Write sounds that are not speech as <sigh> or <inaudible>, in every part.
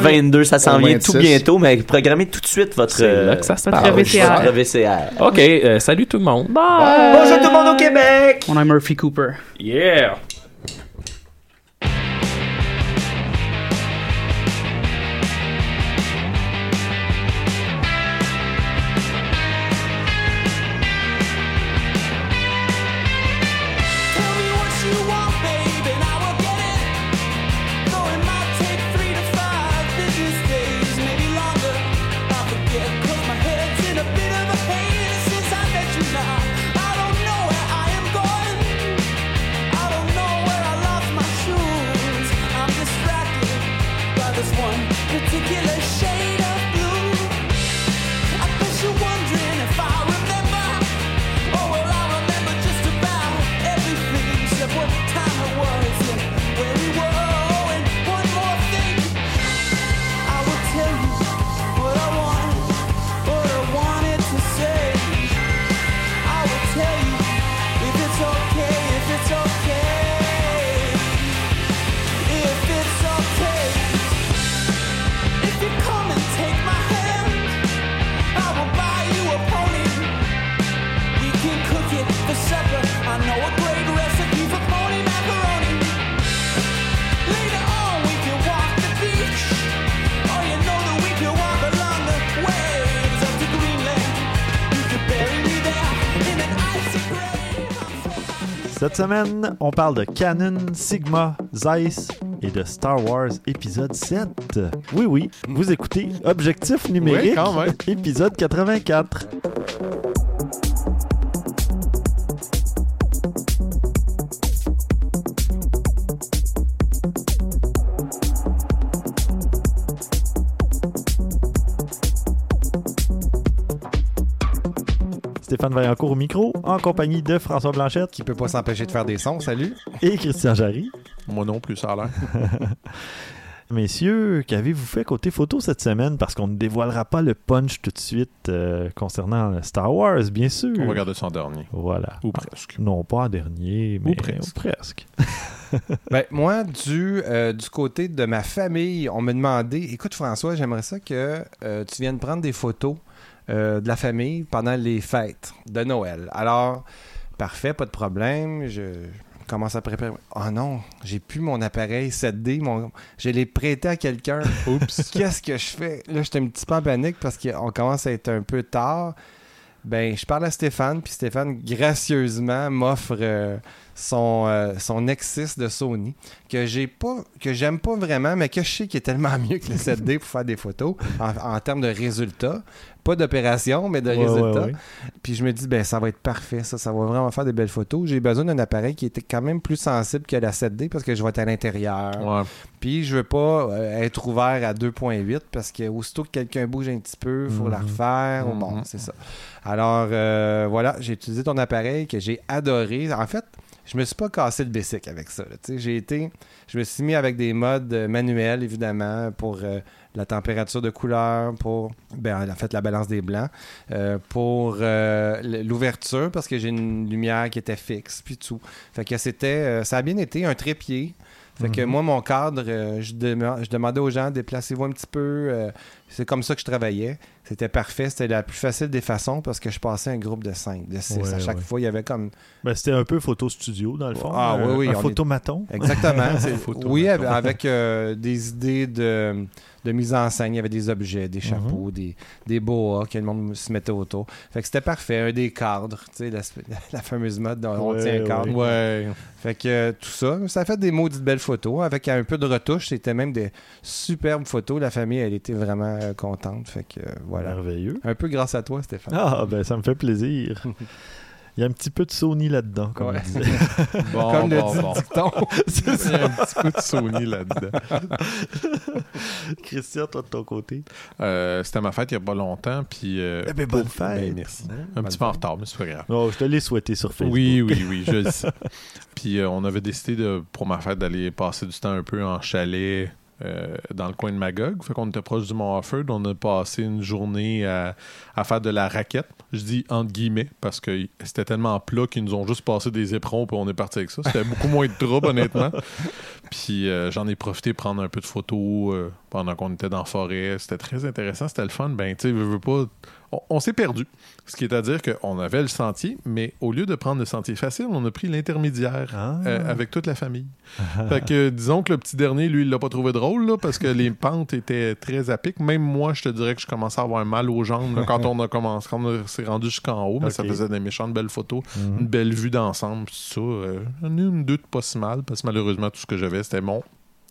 2022, ça s'en vient 26. tout bientôt, mais programmez tout de suite votre, C'est là euh, que ça se votre passe. VCR. OK, euh, salut tout le monde. Bonjour tout le monde au Québec! On a Murphy Cooper. Yeah! Cette semaine, on parle de Canon, Sigma, Zeiss et de Star Wars épisode 7. Oui, oui, vous écoutez Objectif numérique, Oui, épisode 84. Stéphane Vaillancourt au micro, en compagnie de François Blanchette Qui peut pas s'empêcher de faire des sons, salut. et Christian Jarry. Moi non plus, ça a l'air. <laughs> Messieurs, qu'avez-vous fait côté photo cette semaine? Parce qu'on ne dévoilera pas le punch tout de suite euh, concernant Star Wars, bien sûr. On va regarder ça en dernier. Voilà. Ou presque. Non, pas en dernier, mais presque. presque. <laughs> Ben, moi, du, euh, du côté de ma famille, on me demandait Écoute, François, j'aimerais ça que euh, tu viennes prendre des photos euh, de la famille pendant les fêtes de Noël. Alors, parfait, pas de problème. Je commence à préparer. Oh non, j'ai plus mon appareil 7D. Mon... Je l'ai prêté à quelqu'un. <laughs> Oups. Qu'est-ce que je fais? Là, j'étais un petit peu en panique parce qu'on commence à être un peu tard. Ben, je parle à Stéphane, puis Stéphane, gracieusement, m'offre euh, son, euh, son Nexus de Sony, que j'ai pas, que j'aime pas vraiment, mais que je sais qu'il est tellement mieux que le <laughs> 7D pour faire des photos, en, en termes de résultats. Pas d'opération, mais de Ouais, résultats. ouais, ouais. Puis je me dis, ben ça va être parfait, ça, ça va vraiment faire des belles photos. J'ai besoin d'un appareil qui était quand même plus sensible que la 7D parce que je vais être à l'intérieur. Puis je veux pas euh, être ouvert à 2.8 parce que aussitôt que quelqu'un bouge un petit peu, il faut la Mhm. refaire. Bon, Mhm. c'est ça. Alors euh, voilà, j'ai utilisé ton appareil que j'ai adoré. En fait, je me suis pas cassé le basic avec ça. J'ai été, je me suis mis avec des modes euh, manuels évidemment pour euh, la température de couleur, pour ben, en fait la balance des blancs, euh, pour euh, l'ouverture parce que j'ai une lumière qui était fixe puis tout. Fait que c'était, ça a bien été un trépied. Fait que Mhm. moi, mon cadre, je, dem- je demandais aux gens, déplacez-vous un petit peu. Euh, c'est comme ça que je travaillais. C'était parfait. C'était la plus facile des façons parce que je passais un groupe de 5, de 6. Ouais, à chaque ouais. fois, il y avait comme. Ben, c'était un peu photo studio, dans le fond. Ah, un, oui, oui, Un est- photomaton. Exactement. <laughs> c'est- Photo, oui, avec, avec, euh, des idées de, de mise en scène. Il y avait des objets, Mhm. des chapeaux, des, des boas que le monde se mettait autour. Fait que c'était parfait. Un des cadres, tu sais, la, <laughs> la fameuse mode dont on tient un cadre. Ouais. Fait que euh, tout ça, ça a fait des maudites belles photos. Avec un peu de retouche, c'était même des superbes photos. La famille, elle était vraiment euh, contente. Fait que euh, voilà. Merveilleux. Un peu grâce à toi, Stéphane. Ah, ben ça me fait plaisir. <laughs> Il y a un petit peu de Sony là-dedans, comme Ouais. <laughs> Bon, Comme le bon, dit bon. le dicton. <laughs> C'est Il y a un petit peu de Sony là-dedans. Christian, toi de ton côté? Euh, C'était ma fête il y a pas longtemps, puis... euh, Eh ben, bonne pour- fête. Ben, merci. Un Bonne petit peu en retard, mais c'est pas grave. Oh, je te l'ai souhaité sur Facebook. Oui, oui, oui, je le sais. Puis euh, on avait décidé de, pour ma fête d'aller passer du temps un peu en chalet euh, dans le coin de Magog. Fait qu'on était proche du Mont Offord. On a passé une journée à, à faire de la raquette. Je dis entre guillemets parce que c'était tellement plat qu'ils nous ont juste passé des éperons puis on est parti avec ça. C'était beaucoup moins de trouble, honnêtement. <laughs> Puis euh, j'en ai profité pour prendre un peu de photos euh, pendant qu'on était dans la forêt. C'était très intéressant, c'était le fun. Ben, tu sais, veux pas. On, on s'est perdu. Ce qui est à dire qu'on avait le sentier, mais au lieu de prendre le sentier facile, on a pris l'intermédiaire Ah. euh, avec toute la famille. <laughs> fait que disons que le petit dernier, lui, il l'a pas trouvé drôle là, parce que les pentes étaient très à pic. Même moi, je te dirais que je commençais à avoir mal aux jambes là, quand <laughs> on a commencé, quand on s'est rendu jusqu'en haut, mais ça faisait des méchantes belles photos, Mhm. une belle vue d'ensemble, tout ça. Euh, J'en ai une, deux de pas si mal, parce que malheureusement, tout ce que j'avais, c'était mon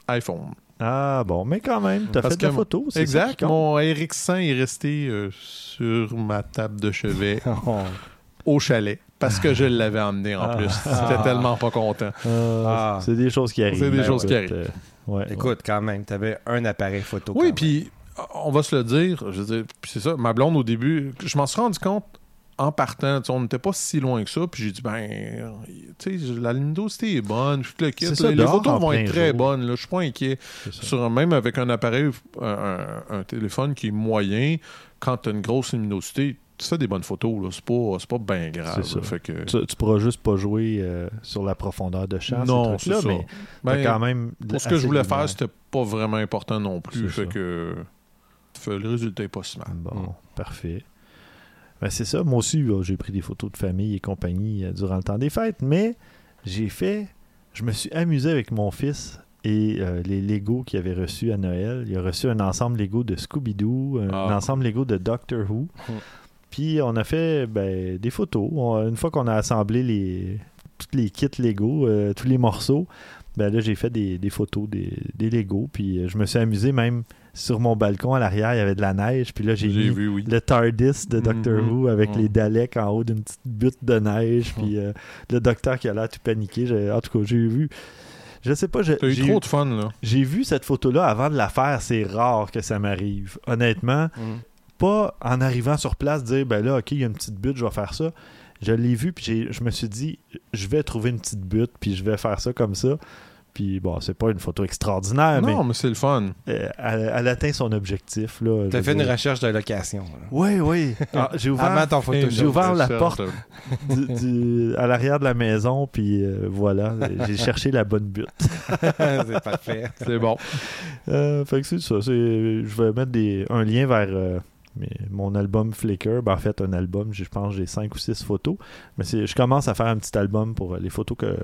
iPhone. Ah bon, mais quand même, t'as fait de la photo. Exact. qui. Mon RX100 est resté euh, sur ma table de chevet <laughs> au chalet parce que je l'avais emmené en Ah. plus. J'étais tellement pas content. Ah, Ah. C'est des choses qui arrivent. C'est des Ben, choses qui écoute, arrivent. euh, ouais, Écoute, quand même, t'avais un appareil photo. Oui, puis on va se le dire. Je veux dire, puis c'est ça. Ma blonde, au début, je m'en suis rendu compte en partant. On n'était pas si loin que ça. Puis j'ai dit, ben, tu sais, la luminosité est bonne. Tout le kit. Ça, les photos vont être très jour. bonnes. Là. Je suis pas inquiet. Sur, même avec un appareil, un, téléphone qui est moyen, quand tu as une grosse luminosité, tu fais des bonnes photos. là. C'est pas, c'est pas bien grave. C'est ça. là. Fait que, Tu, tu pourras juste pas jouer euh, sur la profondeur de champ, non, c'est ça. mais Ben, quand même Pour ce que je voulais faire, c'était pas vraiment important non plus. Fait ça. que fait, le résultat est pas si mal. Bon, Mm. parfait. Ben, c'est ça. Moi aussi, j'ai pris des photos de famille et compagnie euh, durant le temps des fêtes, mais j'ai fait. Je me suis amusé avec mon fils et euh, les Lego qu'il avait reçus à Noël. Il a reçu un ensemble Lego de Scooby-Doo, un Ah. ensemble Lego de Doctor Who. Puis on a fait ben, des photos. On- une fois qu'on a assemblé les, tous les kits Lego, euh, tous les morceaux, ben là j'ai fait des, des photos des, des Lego. Puis je me suis amusé même sur mon balcon à l'arrière, il y avait de la neige. Puis là j'ai mis vu, oui. le TARDIS de Doctor Mhm. Who avec les Daleks en haut d'une petite butte de neige, puis euh, le docteur qui a l'air tout paniqué. J'ai- En tout cas, j'ai vu. Je sais pas, T'as eu j'ai trop de fun, là. j'ai vu cette photo-là avant de la faire. C'est rare que ça m'arrive. Honnêtement, même. pas en arrivant sur place dire ben là, ok, il y a une petite butte, je vais faire ça. Je l'ai vu, puis j'ai- je me suis dit, je vais trouver une petite butte, puis je vais faire ça comme ça. Puis bon, c'est pas une photo extraordinaire, non, mais c'est le fun. mais euh, elle, elle atteint son objectif. là. T'as Je fait une recherche de location. là. Oui, oui. Ah, j'ai ouvert, Avant ton photo. <laughs> j'ai ouvert la porte de- du- du- à l'arrière de la maison, puis euh, voilà, j'ai <laughs> cherché la bonne butte. <laughs> c'est parfait. C'est bon. Euh, fait que c'est ça. c'est- Je vais mettre des, un lien vers euh, mon album Flickr. Ben, en fait, un album, je pense que j'ai 5 ou 6 photos. Mais c'est- je commence à faire un petit album pour les photos que.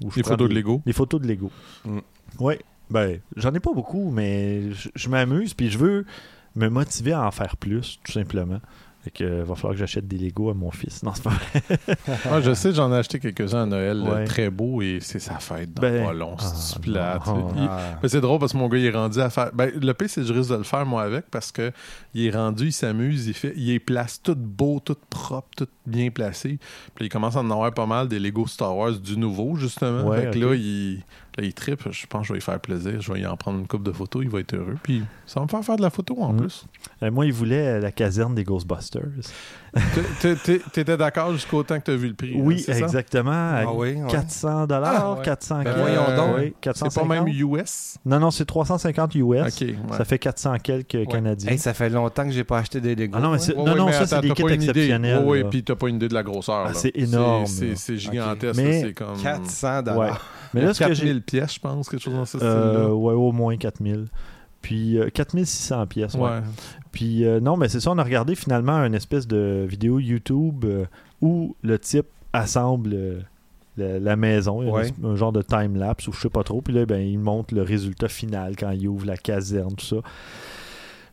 Les photos de Lego. Les photos de Lego. Mm. Oui. Ben, j'en ai pas beaucoup, mais je, je m'amuse, puis je veux me motiver à en faire plus, tout simplement. Fait que, euh, va falloir que j'achète des Lego à mon fils. Non, c'est pas vrai. <laughs> Ah, je sais, j'en ai acheté quelques-uns à Noël, Ouais. euh, très beaux, et c'est sa fête dans Ben, pas long. C'est ah, plat. tu sais. non. Il- Ah. Mais c'est drôle parce que mon gars, il est rendu à faire. Ben, le pire, c'est que je risque de le faire, moi, avec, parce que il est rendu, il s'amuse, il fait, il les place tout beau, tout propre, tout bien placé. Puis il commence à en avoir pas mal des Lego Star Wars du nouveau, justement. Ouais, fait que là, il, là, il trippe. Je pense que je vais lui faire plaisir. Je vais y en prendre une coupe de photos. Il va être heureux. Puis ça va me faire faire de la photo en Mm. plus. Euh, moi, il voulait euh, la caserne des Ghostbusters. T'étais d'accord jusqu'au temps que t'as vu le prix. hein, Oui, exactement. à Ah oui, ouais. 400 dollars, Ah, ouais. 400 Ben quelques. voyons donc. Oui, C'est 450. pas même US. Non, non, c'est 350 US. Ouais. Ça fait 400 quelques canadiens. Hey, ça fait longtemps que j'ai pas acheté des Lego. Ah non, mais non, ouais, non, mais ça, c'est des kits exceptionnels. Oui, puis t'as pas une idée de la grosseur. Ah, c'est énorme, C'est- gigantesque. Mais- là, C'est comme. 400 Ouais. dollars. Mais là, ce que 4000 j'ai. pièces, je pense, quelque chose dans ce Euh, style-là. ouais, au moins 4000. Puis euh, 4600 pièces. ouais. Ouais. Puis euh, non, mais c'est ça, on a regardé finalement une espèce de vidéo YouTube euh, où le type assemble euh, la, la maison, Il y a Ouais. un, un genre de time-lapse ou je sais pas trop. Puis là, ben, il montre le résultat final quand il ouvre la caserne, tout ça.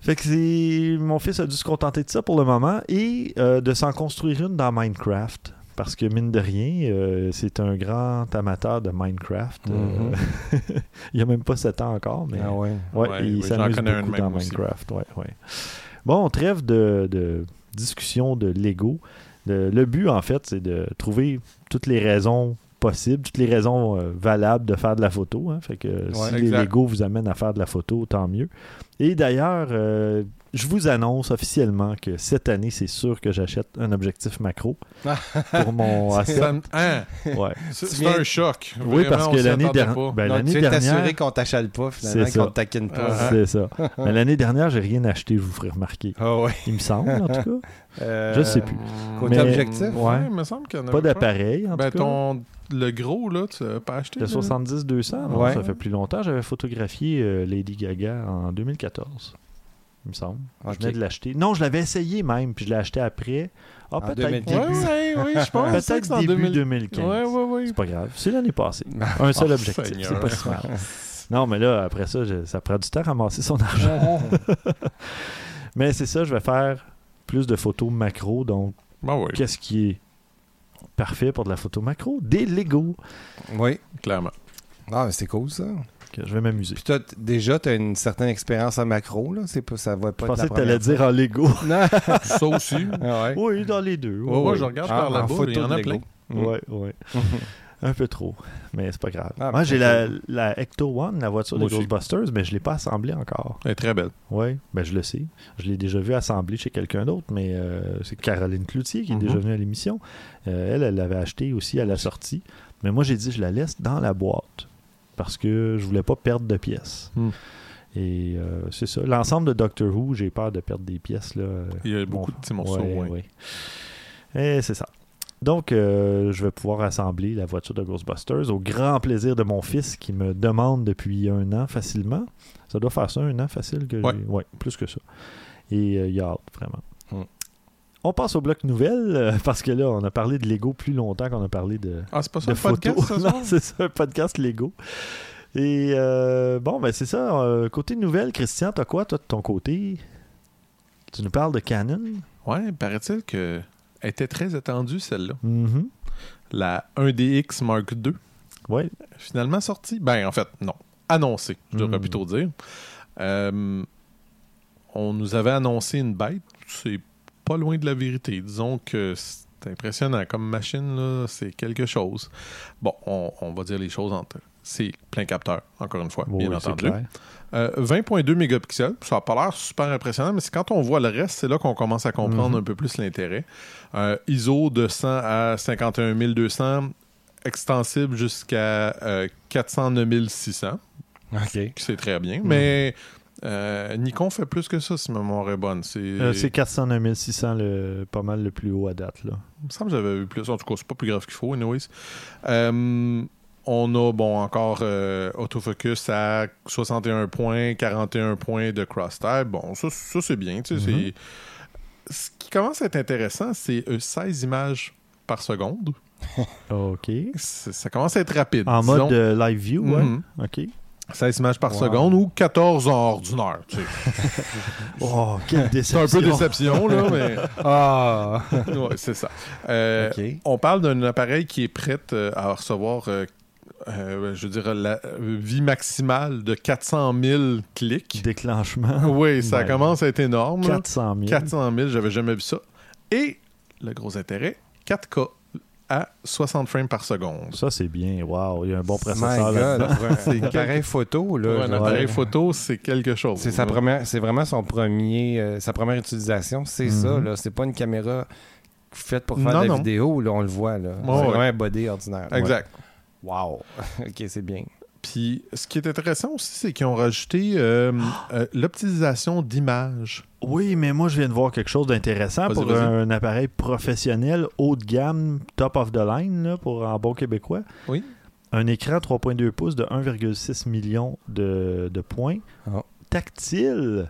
Fait que c'est... mon fils a dû se contenter de ça pour le moment et euh, de s'en construire une dans Minecraft. Parce que mine de rien, euh, c'est un grand amateur de Minecraft. Euh, <laughs> il a même pas 7 ans encore, mais Ah ouais. Ouais, Ouais, il oui, s'amuse connais un de beaucoup dans aussi. Minecraft. Ouais, ouais. Bon, trêve de, de discussion de Lego. Le, le but, en fait, c'est de trouver toutes les raisons possibles, toutes les raisons euh, valables de faire de la photo. hein. Fait que si les. Lego vous amènent à faire de la photo, tant mieux. Et d'ailleurs, euh, je vous annonce officiellement que cette année, c'est sûr que j'achète un objectif macro <laughs> pour mon Ça asset. me- hein? Ouais. C'est un choc. Oui, parce que l'année dernière, pas. ben, l'année tu t'assurer dernière, qu'on t'achale pas, finalement, qu'on te taquine pas. Ah, c'est ça. Mais <laughs> l'année dernière, j'ai rien acheté, je vous ferai remarquer. Ah ouais. Il me semble, en tout cas. <laughs> Euh, Je sais plus. Côté Mais- objectif? Ouais. il me semble qu'il y en Pas avait d'appareil, en Ben, tout cas. ton, le gros, là, tu l'as pas acheté? Le là? 70-200, non, Ouais. ça fait plus longtemps. J'avais photographié euh, Lady Gaga en 2014, il me semble. Je venais de l'acheter. Non, je l'avais essayé même, puis je l'ai acheté après. Ah, peut-être 2010. début, Ouais, ouais, oui, je pense. que peut-être c'est en début 2000. 2015. Ouais, ouais, ouais. C'est pas grave. C'est l'année passée. <laughs> Un seul Oh, objectif. Seigneur. C'est pas si mal. Non, mais là, après ça, je- ça prend du temps à ramasser son argent. <laughs> mais c'est ça, je vais faire plus de photos macro. Donc, Ben oui, qu'est-ce qui est parfait pour de la photo macro? Des Lego. Oui. clairement. Ah, mais c'est cool, ça. Que je vais m'amuser. Puis toi, t- déjà, tu as une certaine expérience en macro, là. C'est pas, ça va pas Je être pensais la que tu allais dire en Lego. Non. <laughs> Ça aussi. Ah ouais. oui, dans les deux. Ouais, ouais, je regarde Ah, par là-bas, photo il y en a plein. Mm. Ouais, ouais. <laughs> Un peu trop, mais c'est pas grave. Ah, Moi, j'ai la, la Ecto One, la voiture des. Ghostbusters, mais je l'ai pas assemblée encore. Elle est très belle. Oui, ben je le sais. Je l'ai déjà vu assemblée chez quelqu'un d'autre, mais euh, c'est Caroline Cloutier qui est déjà venue à l'émission. Euh, elle, elle l'avait acheté aussi à la sortie. Mais moi, j'ai dit, je la laisse dans la boîte parce que je voulais pas perdre de pièces. Hmm. Et euh, c'est ça. L'ensemble de Doctor Who, j'ai peur de perdre des pièces. Là. Il y a beaucoup de petits morceaux. Ouais, ouais. ouais. Et c'est ça. Donc, euh, je vais pouvoir assembler la voiture de Ghostbusters au grand plaisir de mon fils qui me demande depuis un an facilement. Ça doit faire ça, un an facile que Ouais. plus que ça. Et euh, il a hâte, vraiment. On passe au bloc nouvelle euh, parce que là, on a parlé de Lego plus longtemps qu'on a parlé de, Ah, c'est pas ça de le podcast, ça, <laughs> non, c'est ça, un podcast Lego. Et euh, bon, ben c'est ça. euh, côté nouvelle, Christian, t'as quoi, toi, de ton côté? Tu nous parles de Canon? Ouais, paraît-il que elle était très attendue, celle-là. Mhm. La 1DX Mark II, Ouais. finalement sortie? Ben, en fait, non. Annoncée, je devrais Mm. plutôt dire. Euh, on nous avait annoncé une bête. C'est pas loin de la vérité. Disons que c'est impressionnant. Comme machine, c'est quelque chose. Bon, on, on va dire les choses entre. C'est plein capteur, encore une fois, bien entendu. clair. Euh, 20.2 mégapixels, ça n'a pas l'air super impressionnant, mais c'est quand on voit le reste, c'est là qu'on commence à comprendre Mhm. un peu plus l'intérêt. Euh, ISO de 100 à 51 200, extensible jusqu'à euh, 409 600, OK. c'est très bien, Mhm. mais euh, Nikon fait plus que ça si ma mémoire est bonne. C'est, Euh, c'est 409 600, le, pas mal le plus haut à date. Là. Il me semble que j'avais vu plus. En tout cas, c'est pas plus grave qu'il faut, anyways. Euh, on a, bon, encore euh, autofocus à 61 points, 41 points de cross-tab. Bon, ça, ça c'est bien. tu sais, Mhm. c'est- Ce qui commence à être intéressant, c'est euh, 16 images par seconde. <laughs> OK. Ça commence à être rapide. En disons. mode live view, ouais. Mhm. OK. 16 images par Wow. seconde ou 14 en ordinaire. tu sais. <laughs> Oh, quelle <laughs> C'est un déception. peu déception, là, mais <laughs> Ah! ouais, c'est ça. Euh. On parle d'un appareil qui est prêt euh, à recevoir, euh, je veux dire, la vie maximale de 400 000 clics. Déclenchement. Oui, ça Ouais. commence à être énorme. là. 400 000. 400 000, j'avais jamais vu ça. Et le gros intérêt, 4K à 60 frames par seconde. Ça, c'est bien. Wow, il y a un bon processeur God, là-dedans. pour un <laughs> appareil photo, là. un appareil photo, c'est quelque chose. C'est sa là. première, c'est vraiment son premier, euh, sa première utilisation, c'est ça. Mhm. Là, c'est pas une caméra faite pour faire Non, de la non. vidéo, là, on le voit là. c'est ouais. vraiment un body ordinaire. Exact. Ouais. Wow. <laughs> ok, c'est bien. Puis, ce qui est intéressant aussi, c'est qu'ils ont rajouté euh, euh, l'optimisation d'images. Oui, mais moi, je viens de voir quelque chose d'intéressant pour un appareil professionnel haut de gamme, top of the line, là, pour en bon québécois. Oui. Un écran 3.2 pouces de 1,6 million de, de points. Ah. Tactile.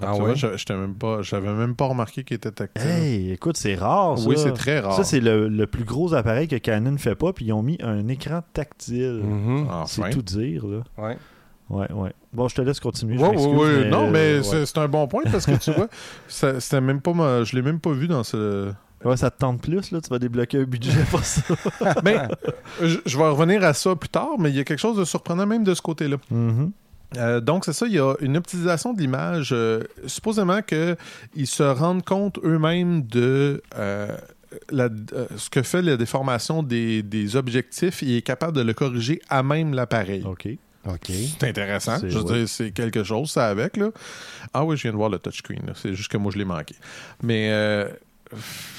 Ah ouais? je j'étais même pas, j'avais même pas remarqué qu'il était tactile. Hey, écoute, c'est rare, ça. oui, c'est très rare. Ça, c'est le, le plus gros appareil que Canon ne fait pas, puis ils ont mis un écran tactile. Mhm. Enfin. C'est tout dire, là. Ouais. Ouais, ouais. Bon, je te laisse continuer. je oui, oui. Non, mais euh, c'est c'est un bon point parce que tu vois, <laughs> ça- c'était même pas ma- je l'ai même pas vu dans ce. ouais. Ouais, ça te tente plus, là. Tu vas débloquer un budget pour ça. <laughs> Mais je, je vais revenir à ça plus tard, mais il y a quelque chose de surprenant même de ce côté-là. Mhm. Euh, donc, c'est ça, il y a une optimisation de l'image. euh, supposément qu'ils se rendent compte eux-mêmes de euh, la- ce que fait la déformation des, des objectifs. Il est capable de le corriger à même l'appareil. OK. C'est intéressant. C'est- Je veux ouais. dire, c'est quelque chose, ça, avec. Là. Ah oui, je viens de voir le touchscreen. là. C'est juste que moi, je l'ai manqué. Mais euh,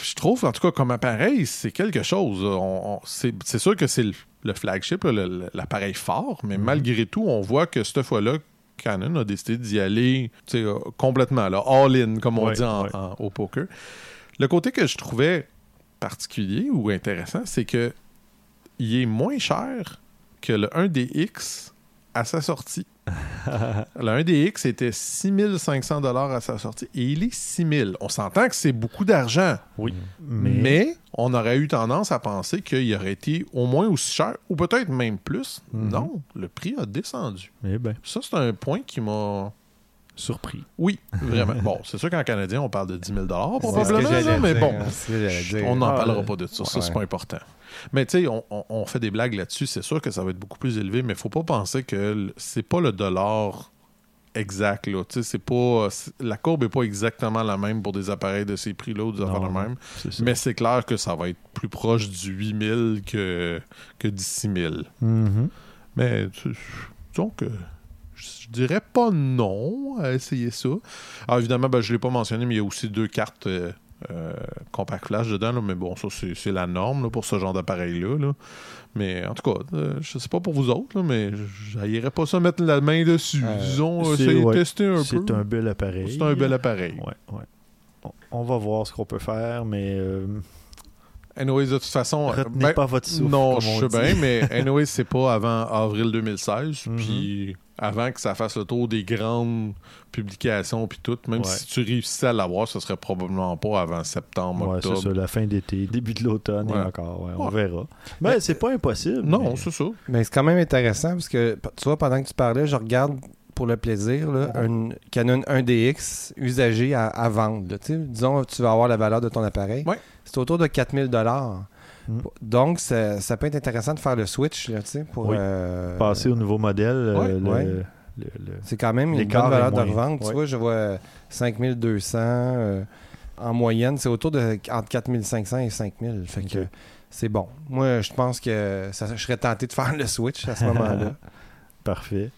je trouve, en tout cas, comme appareil, c'est quelque chose. là. On- on- c'est c'est sûr que c'est le, le flagship, l'appareil fort, mais Mhm. malgré tout, on voit que cette fois-là, Canon a décidé d'y aller euh, complètement, all-in, comme on Ouais, dit en- ouais. en- au poker. Le côté que je trouvais particulier ou intéressant, c'est que il est moins cher que le 1DX à sa sortie. le 1DX était 6500 dollars à sa sortie et il est 6000. On s'entend que c'est beaucoup d'argent, Oui. mais... Mais, on aurait eu tendance à penser qu'il aurait été au moins aussi cher ou peut-être même plus. Mhm. Non, le prix a descendu. eh ben, Ça, c'est un point qui m'a... surpris. Oui, vraiment. bon, c'est sûr qu'en canadien, on parle de 10 000 C'est ce probablement, que j'allais là, mais bon. c'est ce que j'allais dire. On n'en Ah, parlera euh, pas de ça, ça c'est pas important. Mais tu sais, on, on- on fait des blagues là-dessus, c'est sûr que ça va être beaucoup plus élevé, mais faut pas penser que c'est pas le dollar exact. Là. Tu sais, c'est pas, la courbe est pas exactement la même pour des appareils de ces prix-là ou des affaires de même. Mais c'est clair que ça va être plus proche du 8000 que, que du 6000. Mhm. Mais tu- disons que je dirais pas non à essayer ça. Alors évidemment, ben, je l'ai pas mentionné, mais il y a aussi deux cartes euh, euh, compact flash dedans. là, mais bon, ça c'est la norme là, pour ce genre d'appareil-là. là. Mais en tout cas, euh, je sais pas pour vous autres, mais j'irais pas ça mettre la main dessus. Euh, Disons, c'est- ouais, tester un peu. C'est un bel appareil. C'est un bel appareil. Ouais, ouais. On, on va voir ce qu'on peut faire, mais euh, Anyways, de toute façon, retenez ben, pas votre souffle. Non, je sais bien, mais anyway, c'est pas avant avril 2016. <laughs> Mhm. Puis avant que ça fasse le tour des grandes publications puis tout, même Ouais. si tu réussissais à l'avoir, ce serait probablement pas avant septembre, Ouais, c'est octobre. ça, la fin d'été, <laughs> début de l'automne et encore, ouais, on verra. Mais c'est pas impossible. Non, mais- c'est ça. Mais c'est quand même intéressant parce que, tu vois, pendant que tu parlais, je regarde pour le plaisir là, un Canon 1DX usagé à, à vendre. là. Disons, tu vas avoir la valeur de ton appareil. Ouais. C'est autour de 4000 dollars. Mm. Donc, ça, ça peut être intéressant de faire le switch là, tu sais, pour Oui. euh, Passer au nouveau modèle, euh, Ouais, le, ouais. le- le- C'est quand même une bonne valeur de revente. Tu vois, je vois 5200 euh, en moyenne. C'est autour de entre 4500 et 5000. Fait que c'est bon. Moi, je pense que ça, je serais tenté de faire le switch à ce <laughs> moment-là. Parfait.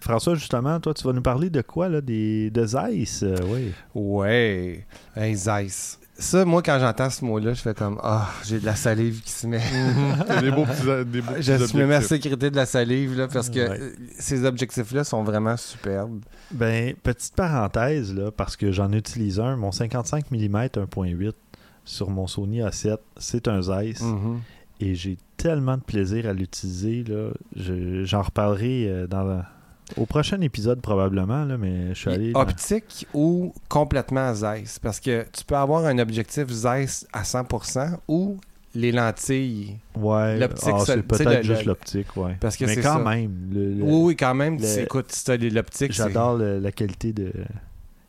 François, justement, toi, tu vas nous parler de quoi, là? Des, de Zeiss, euh, oui. Ouais. Hey, Zeiss. Ça, moi, quand j'entends ce mot-là, je fais comme Ah, j'ai de la salive qui se met. <laughs> Des beaux petits, des beaux petits je me mets à sécurité de la salive là, parce que Ouais. euh, ces objectifs-là sont vraiment superbes. Ben, petite parenthèse, là, parce que j'en utilise un, mon 55 mm 1.8 sur mon Sony A7, c'est un Zeiss. Mhm. Et j'ai tellement de plaisir à l'utiliser, là. Je- J'en reparlerai euh, dans la- au prochain épisode, probablement, là, mais je suis allé... dans- Optique ou complètement Zeiss. Parce que tu peux avoir un objectif Zeiss à 100% ou les lentilles. Ouais, l'optique ah, c'est peut-être juste l'optique, ouais. Parce que mais c'est quand ça. même, le- le- Oui, oui, quand même. le- écoute, si l'optique, j'adore la qualité de,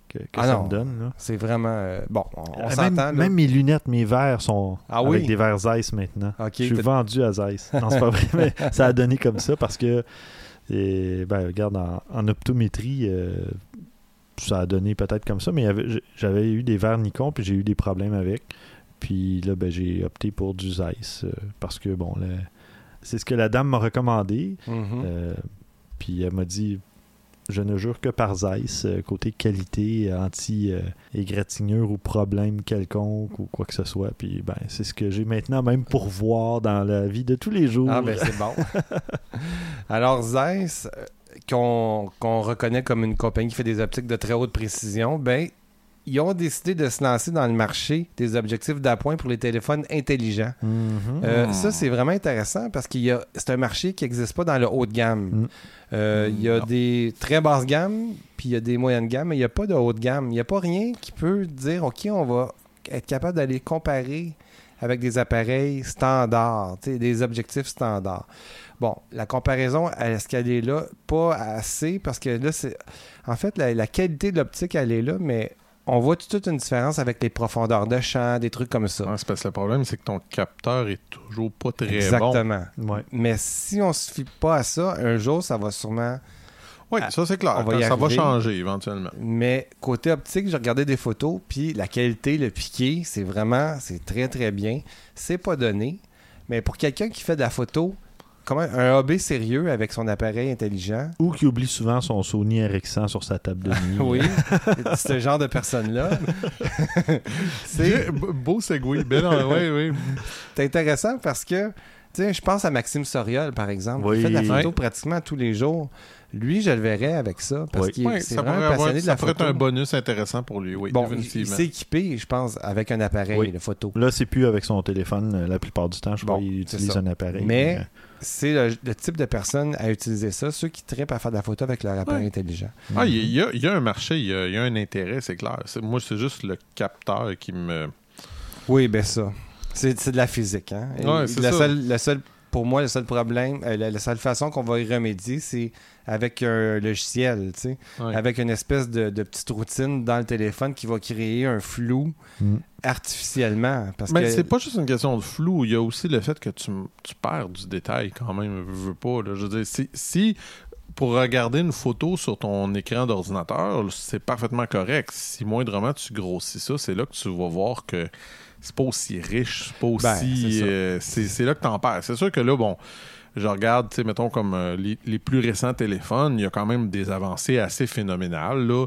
que, que Ah ça non. me donne. C'est vraiment... euh, bon, on, on Euh, s'entend. même, mes lunettes, mes verres sont Ah avec des verres Zeiss maintenant. Je suis vendu à Zeiss. Non, c'est pas vrai, mais <laughs> ça a donné comme ça parce que, et, ben, regarde, en, en optométrie, euh, ça a donné peut-être comme ça, mais j'avais eu des verres Nikon, puis j'ai eu des problèmes avec. Puis là, ben, j'ai opté pour du Zeiss euh, parce que, bon, c'est ce que la dame m'a recommandé. Mhm. Euh, puis elle m'a dit je ne jure que par Zeiss, euh, côté qualité, euh, anti-égratignure ou problème quelconque ou quoi que ce soit. Puis ben, c'est ce que j'ai maintenant même pour voir dans la vie de tous les jours. Ah, ben c'est bon. <laughs> Alors, Zeiss, euh, qu'on qu'on reconnaît comme une compagnie qui fait des optiques de très haute précision, ben, ils ont décidé de se lancer dans le marché des objectifs d'appoint pour les téléphones intelligents. Mhm. Euh, Hmm. Ça, c'est vraiment intéressant parce qu'il y a c'est un marché qui n'existe pas dans le haut de gamme. Mm. Euh, il y a Non. des très basses gammes, puis il y a des moyennes gammes, mais il n'y a pas de haut de gamme. Il n'y a pas rien qui peut dire, OK, on va être capable d'aller comparer avec des appareils standards, tu sais, des objectifs standards. Bon, la comparaison, est-ce qu'elle est là? Pas assez, parce que là, c'est... En fait, la, la qualité de l'optique, elle est là, mais on voit toute une différence avec les profondeurs de champ, des trucs comme ça. Parce que le problème, c'est que ton capteur est toujours pas très bon. Exactement. Ouais. Mais si on se fie pas à ça, un jour, ça va sûrement... Oui, ça c'est clair. On va y ça va arriver. changer éventuellement. Mais côté optique, j'ai regardé des photos, puis la qualité, le piqué, c'est vraiment, c'est très très bien. C'est pas donné, mais pour quelqu'un qui fait de la photo comment, un hobby sérieux avec son appareil intelligent? Ou qui oublie souvent son Sony RX100 sur sa table de <laughs> nuit. Oui, <laughs> ce genre de personne-là. <laughs> c'est Beau segway. Ben non, ouais, ouais. c'est intéressant parce que, tu sais, je pense à Maxime Soriol, par exemple. Oui. Il fait de la photo pratiquement tous les jours. Lui, je le verrais avec ça parce Oui. qu'il ça vraiment avoir- passionné de ça la pourrait photo. être un bonus intéressant pour lui, oui, Bon, il, s'est équipé, je pense, avec un appareil Oui. de photo. Là, c'est plus avec son téléphone euh, la plupart du temps. Je Bon, crois qu'il utilise ça. un appareil. Mais- euh, C'est le, le type de personne à utiliser ça, ceux qui trippent à faire de la photo avec leur appareil Ouais. intelligent. Ah, il y, a- il y a un marché, il y a, y un intérêt, c'est clair. C'est- Moi, c'est juste le capteur qui me. Oui, ben ça. C'est c'est de la physique. Hein? Et Ouais, c'est la ça. seule- le seul, pour moi, le seul problème, euh, la, la seule façon qu'on va y remédier, c'est avec un logiciel, tu sais, Ouais. avec une espèce de, de petite routine dans le téléphone qui va créer un flou Mm. artificiellement. Parce Mais que c'est pas juste une question de flou, il y a aussi le fait que tu, tu perds du détail quand même, veux, veux pas. là. Je veux dire, si, si pour regarder une photo sur ton écran d'ordinateur, c'est parfaitement correct. Si moindrement tu grossis ça, c'est là que tu vas voir que c'est pas aussi riche, c'est pas Ben, aussi. c'est euh, c'est là que t'en perds. C'est sûr que là, bon. Je regarde, tu sais, mettons, comme euh, les, les plus récents téléphones, il y a quand même des avancées assez phénoménales, là.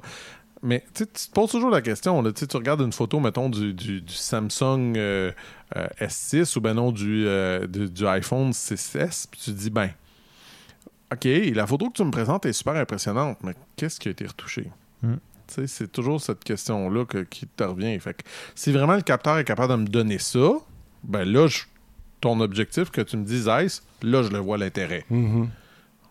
Mais tu te poses toujours la question, là, tu sais, tu regardes une photo, mettons, du, du- du Samsung euh, euh, S6 ou ben non du, du, du iPhone 6S, puis tu te dis, ben, OK, la photo que tu me présentes est super impressionnante, mais qu'est-ce qui a été retouché? Mm. Tu sais, c'est toujours cette question-là que- qui te revient. Fait que si vraiment le capteur est capable de me donner ça, ben là, je- ton objectif que tu me dises, Ice, là, je le vois l'intérêt. Mhm.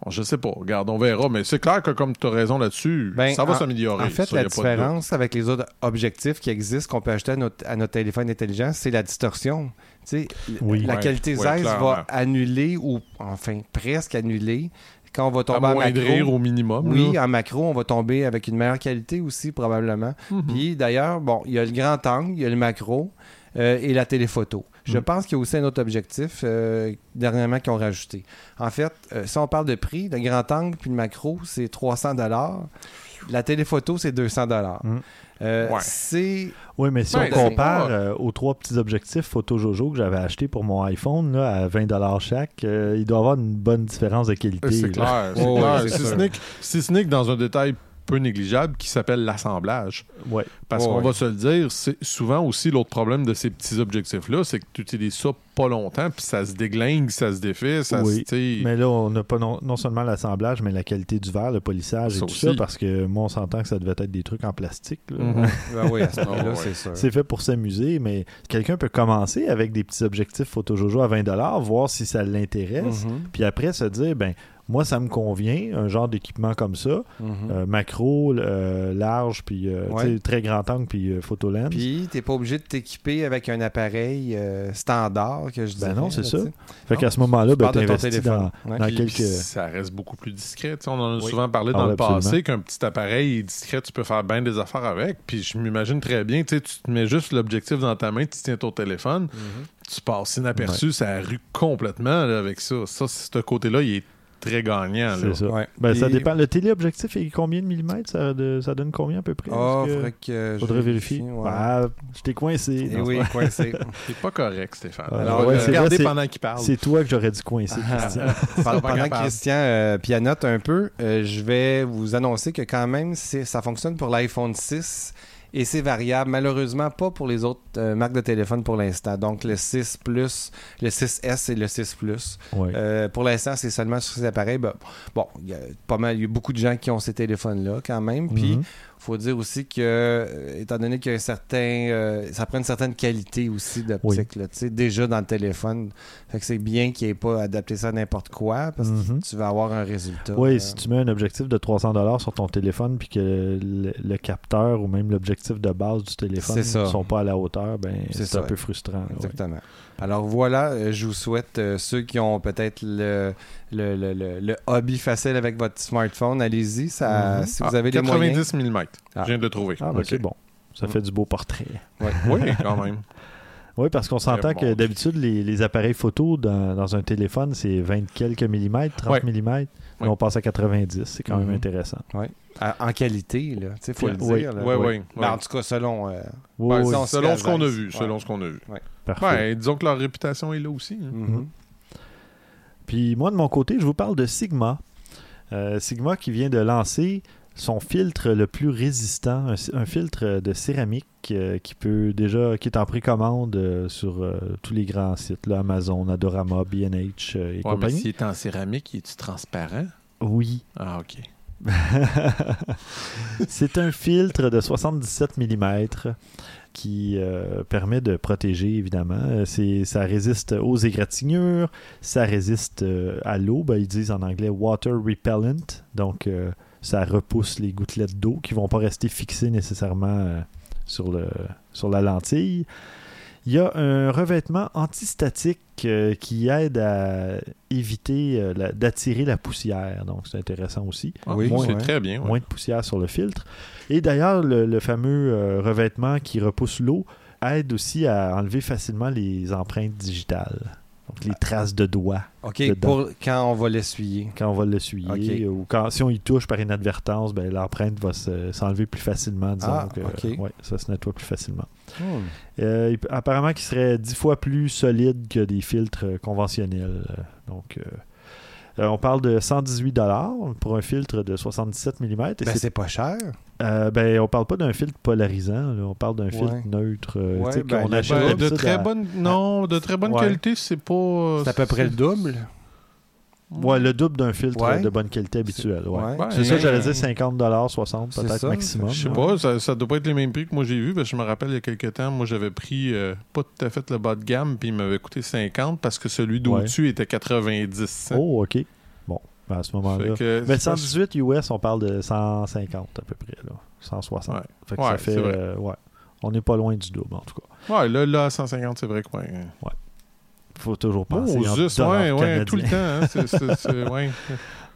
Bon, je sais pas, regarde, on verra, mais c'est clair que comme tu as raison là-dessus, Ben, ça va en- s'améliorer. En fait, ça, la différence avec les autres objectifs qui existent, qu'on peut acheter à notre, à notre téléphone intelligent, c'est la distorsion. Tu sais, Oui. La Ouais, qualité ouais, ZEISS clairement. va annuler, ou enfin presque annuler, quand on va tomber en amoindrir macro. au minimum. Oui, là. en macro, on va tomber avec une meilleure qualité aussi, probablement. Mhm. Puis d'ailleurs, bon, il y a le grand angle, il y a le macro euh, et la téléphoto. Je Mm. pense qu'il y a aussi un autre objectif euh, dernièrement qu'ils ont rajouté. En fait, euh, si on parle de prix, le grand angle puis le macro, c'est 300 La téléphoto, c'est 200 Mm. Euh, Ouais. C'est Oui, mais si Ouais, on compare euh, aux trois petits objectifs Photo Jojo que j'avais acheté pour mon iPhone là, à 20 chaque, euh, il doit y avoir une bonne différence de qualité. Euh, C'est clair. c'est Oh, clair. c'est Si sûr. ce n'est que- si ce n'est que dans un détail peu négligeable qui s'appelle l'assemblage. Ouais. Parce qu'on ouais. va se le dire, c'est souvent aussi l'autre problème de ces petits objectifs-là, c'est que tu utilises ça pas longtemps, puis ça se déglingue, ça se défait, ça Oui, se. Mais là, on n'a pas non, non seulement l'assemblage, mais la qualité du verre, le polissage et tout aussi. ça, parce que moi, on s'entend que ça devait être des trucs en plastique. là. Mhm. Ah oui, à ce moment-là, <laughs> c'est. C'est fait pour s'amuser, mais quelqu'un peut commencer avec des petits objectifs Photo Jojo à 20 voir si ça l'intéresse, Mhm, puis après se dire, ben moi, ça me convient, un genre d'équipement comme ça, mhm. euh, macro, euh, large, puis euh, Ouais. très grand angle, puis euh, photo lens. Puis, t'es pas obligé de t'équiper avec un appareil euh, standard, que je Ben dirais, non, c'est ça. Fait qu'à ce moment-là, tu ben, parles de ton t'investis téléphone. dans, Ouais. dans Puis quelques... ça reste beaucoup plus discret. On en a Oui. souvent parlé Ah dans le passé qu'un petit appareil est discret, tu peux faire bien des affaires avec. Puis je m'imagine très bien, tu sais, tu te mets juste l'objectif dans ta main, tu tiens ton téléphone, Mhm. tu passes inaperçu, ça rue complètement là, avec ça. Ça, ce côté-là, il est très gagnant. C'est ça. Ouais. Ben, ça dépend. Le téléobjectif est combien de millimètres? Ça, de- ça donne combien à peu près? Ah, que- faudrait que je Faudrait vérifier. ouais. Ah, je t'ai coincé. Eh Non, oui, coincé. <laughs> C'est pas correct, Stéphane. Ah, Alors, ouais, euh, vrai, regardez pendant qu'il parle. C'est toi que j'aurais dû coincer, Ah. Christian. <laughs> Pendant, que. Christian euh, pianote un peu, euh, je vais vous annoncer que quand même, ça fonctionne pour l'iPhone 6 et c'est variable. Malheureusement, pas pour les autres euh, marques de téléphone pour l'instant. Donc, le 6 Plus, le 6S et le 6 Plus. Euh, pour l'instant, c'est seulement sur ces appareils. Ben, bon, il y a pas mal, il y a beaucoup de gens qui ont ces téléphones-là quand même. Puis, Mhm. Faut dire aussi que, euh, étant donné qu'il y a un certain, euh, ça prend une certaine qualité aussi d'optique, tu sais, déjà dans le téléphone. Fait que c'est bien qu'il n'y ait pas adapté ça à n'importe quoi parce Mhm. que tu vas avoir un résultat. Oui, euh, si tu mets un objectif de 300 sur ton téléphone puis que le, le capteur ou même l'objectif de base du téléphone ne sont pas à la hauteur, ben C'est un peu frustrant. ouais. Alors voilà, euh, je vous souhaite, euh, ceux qui ont peut-être le, le, le, le- le hobby facile avec votre smartphone, allez-y. Ça, Mhm. Si vous Ah, avez des 90 moyens. mm. Ah. Je viens de le trouver. Ah, ben c'est bon. Ça fait du beau portrait. Ouais. <laughs> Oui, quand même. Oui, parce qu'on s'entend que d'habitude, les, les appareils photo dans, dans un téléphone, c'est 20 quelques millimètres, 30 Ouais. millimètres. Là, Ouais. on passe à 90. C'est quand Mhm. même intéressant. À- en qualité, là. Tu sais, faut le Oui, dire. là. Oui, Oui. oui. Ben, en tout cas, selon. euh, Ouais, selon ce qu'on a vu. Selon Ouais. ce qu'on a vu. parfait. Ouais, disons que leur réputation est là aussi. hein. mhm. Puis moi, de mon côté, je vous parle de Sigma. Euh, Sigma qui vient de lancer son filtre le plus résistant, un, un filtre de céramique euh, qui peut déjà, qui est en précommande euh, sur euh, tous les grands sites, là, Amazon, Adorama, B&H euh, et Ouais, mais compagnie. s'il est en céramique, il est-tu transparent? Oui, Ah, OK. <laughs> c'est un filtre de 77 mm qui euh, permet de protéger, évidemment. C'est- ça résiste aux égratignures, ça résiste euh, à l'eau. Ben, ils disent en anglais water repellent. Donc, euh, ça repousse les gouttelettes d'eau qui vont pas rester fixées nécessairement euh, sur, le, sur la lentille. Il y a un revêtement antistatique euh, qui aide à éviter euh, d'attirer la poussière. Donc, c'est intéressant aussi. Ah, Oui, c'est très bien. ouais. Moins de poussière sur le filtre. Et d'ailleurs, le, le fameux euh, revêtement qui repousse l'eau aide aussi à enlever facilement les empreintes digitales. Donc, les traces de doigts OK, Dedans. pour quand on va l'essuyer. quand on va l'essuyer. Ou quand, si on y touche par inadvertance, ben, l'empreinte va se- s'enlever plus facilement. Disons Ah, ouais, ça se nettoie plus facilement. Hmm. Euh, apparemment qu'il serait dix fois plus solide que des filtres conventionnels. Euh, Donc, euh, euh, on parle de 118 pour un filtre de 77 mm. Ben, c'est pas cher. euh, ben, on parle pas d'un filtre polarisant, là. on parle d'un filtre Ouais. neutre. euh, Ouais, ben, Ben, de très bonne, non, de très bonne Ouais. qualité, c'est pas. C'est à peu près le double. Ouais, le double d'un filtre Ouais. euh, de bonne qualité habituel. Ouais. Ouais. Ouais, C'est ça, j'allais dire 50 60 C'est peut-être maximum. Je sais ouais. pas, ça, ça doit pas être les mêmes prix que moi j'ai vu, parce que je me rappelle il y a quelques temps, moi j'avais pris euh, pas tout à fait le bas de gamme, puis il m'avait coûté 50 parce que celui d'au-dessus était 90 cents. Oh, ok. Bon, ben, à ce moment-là. Mais c'est pas- 118 US, on parle de 150 à peu près, là. 160. Ouais. Fait que Ouais, ça fait. euh, ouais. On n'est pas loin du double, en tout cas. Ouais, là, là, à 150, c'est vrai que. Ouais. Faut toujours penser Oh, ouais, ouais, canadiens. tout le temps. hein, <laughs> ouais.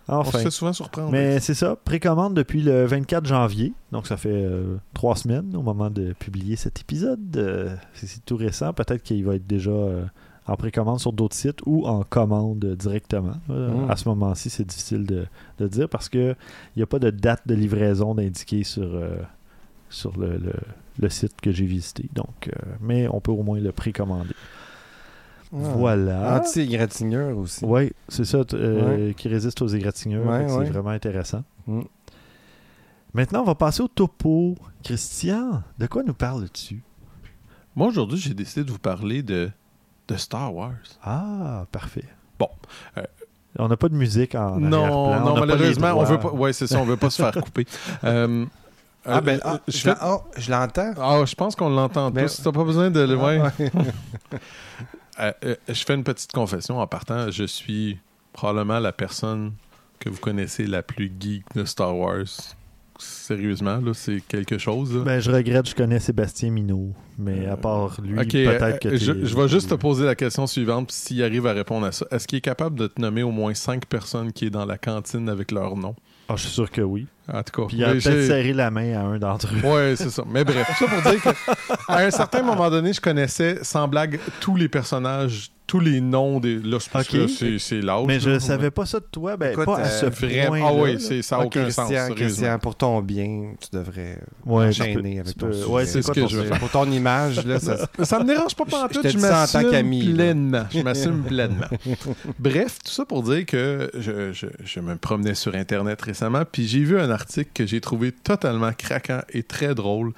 On se fait souvent surprendre. Mais c'est ça, précommande depuis le 24 janvier, donc ça fait euh, trois semaines au moment de publier cet épisode. Euh, c'est tout récent, peut-être qu'il va être déjà euh, en précommande sur d'autres sites ou en commande directement. Mm. À ce moment-ci, c'est difficile de, de dire parce qu'il n'y a pas de date de livraison d'indiquer sur, sur le, le- le site que j'ai visité. Donc, mais on peut au moins le précommander. Ah. Voilà. Anti-égratignure aussi. Oui, c'est ça, euh, qui résiste aux égratignures. Ouais. C'est vraiment intéressant. Mm. Maintenant, on va passer au topo. Christian, de quoi nous parles-tu? Moi, aujourd'hui, j'ai décidé de vous parler de, de Star Wars. Ah, parfait. Bon, euh, On n'a pas de musique en Non, on non, malheureusement, on veut pas. Ouais, c'est ça, on veut pas se faire <laughs> couper. Euh, Ah, euh, ben, ah, je je oh, je l'entends. Ah, je pense qu'on l'entend Ben- tous. T'as pas besoin de le. Ah, ouais. <laughs> <laughs> Euh, euh, je fais une petite confession en partant. Je suis probablement la personne que vous connaissez la plus geek de Star Wars. Sérieusement, là, c'est quelque chose. là. Ben, je regrette, je connais Sébastien Minot, mais à part lui, peut-être euh, que je, t'es- je vais juste te poser la question suivante, s'il arrive à répondre à ça. Est-ce qu'il est capable de te nommer au moins cinq personnes qui est dans la cantine avec leur nom? Ah, je suis sûr que oui. En tout cas, Puis il a peut-être j'ai- serré la main à un d'entre eux. Ouais, c'est ça. Mais bref, tout ça pour dire qu'à un certain moment donné, je connaissais, sans blague, tous les personnages, tous les noms des. Là, c'est parce que Ok. c'est c'est l'âge. Mais je ne savais pas ça de toi. Ben, Écoute, pas à euh, ce Vraiment. point Ah oui, c'est- ça n'a aucun sens. Christian, pour ton bien, tu devrais Ouais, peux- avec ton sujet. ouais, c'est ce quoi que je veux. Pour ton image, là, ça, ça me dérange pas Je- pantoute, je je, tant m'assume pleinement. Je m'assume pleinement. Bref, tout ça pour dire que je, je- je me promenais sur Internet récemment, puis j'ai vu un article que j'ai trouvé totalement craquant et très drôle,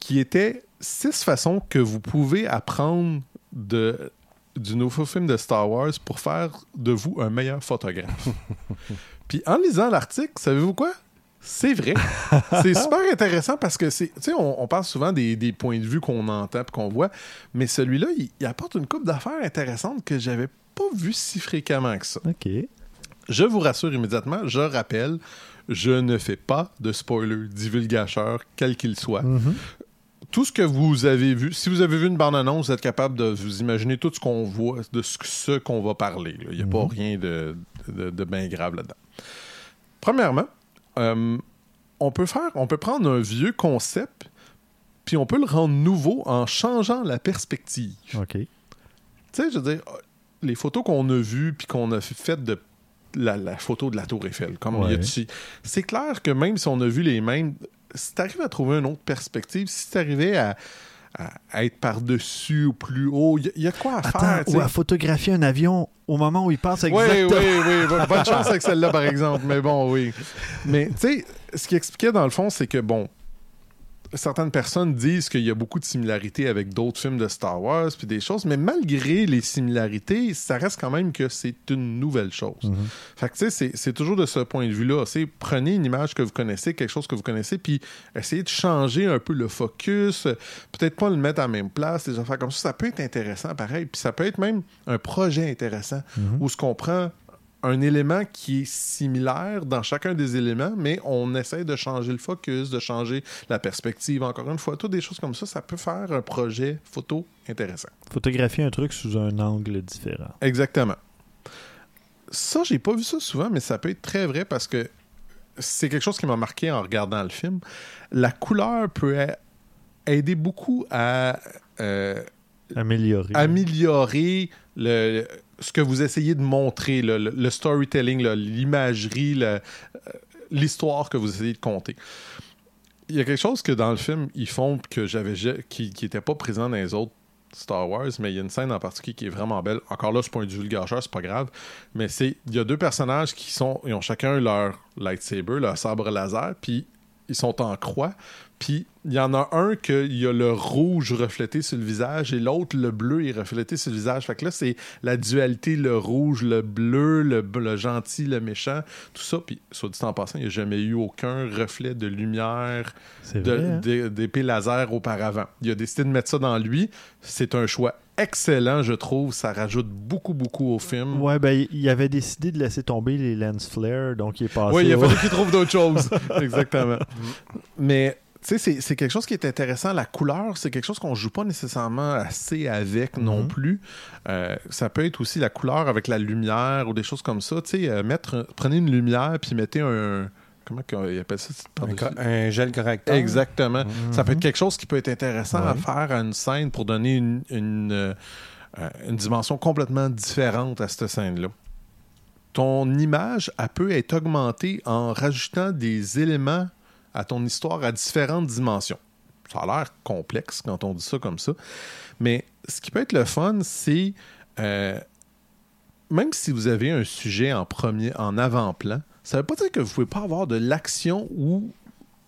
qui était six façons que vous pouvez apprendre de du nouveau film de Star Wars pour faire de vous un meilleur photographe. <laughs> puis en lisant l'article, savez-vous quoi? C'est vrai. c'est super intéressant parce que c'est. Tu sais, on, on parle souvent des, des points de vue qu'on entend et qu'on voit, mais celui-là, il, il apporte une coupe d'affaires intéressantes que j'avais pas vu si fréquemment que ça. OK. Je vous rassure immédiatement, je rappelle, je ne fais pas de spoiler divulgateur, quel qu'il soit. Mhm. Tout ce que vous avez vu, si vous avez vu une bande-annonce, vous êtes capable de vous imaginer tout ce qu'on voit, de ce, ce qu'on va parler. là. Il n'y a pas rien de, de, de bien grave là-dedans. Premièrement, euh, on peut faire, on peut prendre un vieux concept, puis on peut le rendre nouveau en changeant la perspective. OK. Tu sais, je veux dire, les photos qu'on a vues puis qu'on a faites de la, la photo de la Tour Eiffel, comme Ouais. c'est clair que même si on a vu les mêmes, si tu arrives à trouver une autre perspective, si tu arrivais à, être par-dessus ou plus haut. Il y, a- il y a quoi à faire. Attends, ou à photographier un avion au moment où il passe Oui, exactement. oui, oui. Bonne- Bonne <laughs> chance avec celle-là, par exemple. Mais bon, oui. Mais tu sais, ce qui expliquait dans le fond, c'est que bon, certaines personnes disent qu'il y a beaucoup de similarités avec d'autres films de Star Wars puis des choses, mais malgré les similarités, ça reste quand même que c'est une nouvelle chose. Mhm. Fait que tu sais, c'est- toujours de ce point de vue-là. C'est prenez une image que vous connaissez, quelque chose que vous connaissez, puis essayez de changer un peu le focus, peut-être pas le mettre à la même place, des affaires comme ça. Ça peut être intéressant, pareil. Puis ça peut être même un projet intéressant Mhm. où ce qu'on prend un élément qui est similaire dans chacun des éléments, mais on essaie de changer le focus, de changer la perspective. Encore une fois, toutes des choses comme ça, ça peut faire un projet photo intéressant. Photographier un truc sous un angle différent. Exactement. Ça, j'ai pas vu ça souvent, mais ça peut être très vrai parce que c'est quelque chose qui m'a marqué en regardant le film. La couleur peut aider beaucoup à euh, Améliorer. améliorer le, ce que vous essayez de montrer, le, le- storytelling, l'imagerie, euh, l'histoire que vous essayez de conter. Il y a quelque chose que dans le film, ils font que j'avais ja- qui n'était pas présent dans les autres Star Wars, mais il y a une scène en particulier qui est vraiment belle. Encore là, c'est pas un duel gâcheur, c'est pas grave. Mais c'est il y a deux personnages qui sont ils ont chacun leur lightsaber, leur sabre laser, puis ils sont en croix. Puis il y en a un qu'il y a le rouge reflété sur le visage et l'autre, le bleu, est reflété sur le visage. Fait que là, c'est la dualité, le rouge, le bleu, le, le gentil, le méchant, tout ça. Puis, soit dit en passant, il n'y a jamais eu aucun reflet de lumière hein? d'é- d'épée laser auparavant. Il a décidé de mettre ça dans lui. C'est un choix excellent, je trouve. Ça rajoute beaucoup, beaucoup au film. Ouais, ben, il avait décidé de laisser tomber les lens flares, donc il est passé. Oui, il a fallu qu'il trouve d'autres choses. <laughs> Exactement. Mais, tu sais, c'est- quelque chose qui est intéressant. La couleur, c'est quelque chose qu'on joue pas nécessairement assez avec non Mhm. plus. Euh, ça peut être aussi la couleur avec la lumière ou des choses comme ça. Tu sais, euh, mettre, prenez une lumière puis mettez un. Comment qu'il appelle ça? Un, gel correcteur. Exactement. Ça peut être quelque chose qui peut être intéressant à faire à une scène pour donner une, une, euh, euh, une dimension complètement différente à cette scène-là. Ton image, elle peut être augmentée en rajoutant des éléments à ton histoire à différentes dimensions. Ça a l'air complexe quand on dit ça comme ça. Mais ce qui peut être le fun, c'est euh, même si vous avez un sujet en premier, en avant-plan, ça veut pas dire que vous pouvez pas avoir de l'action ou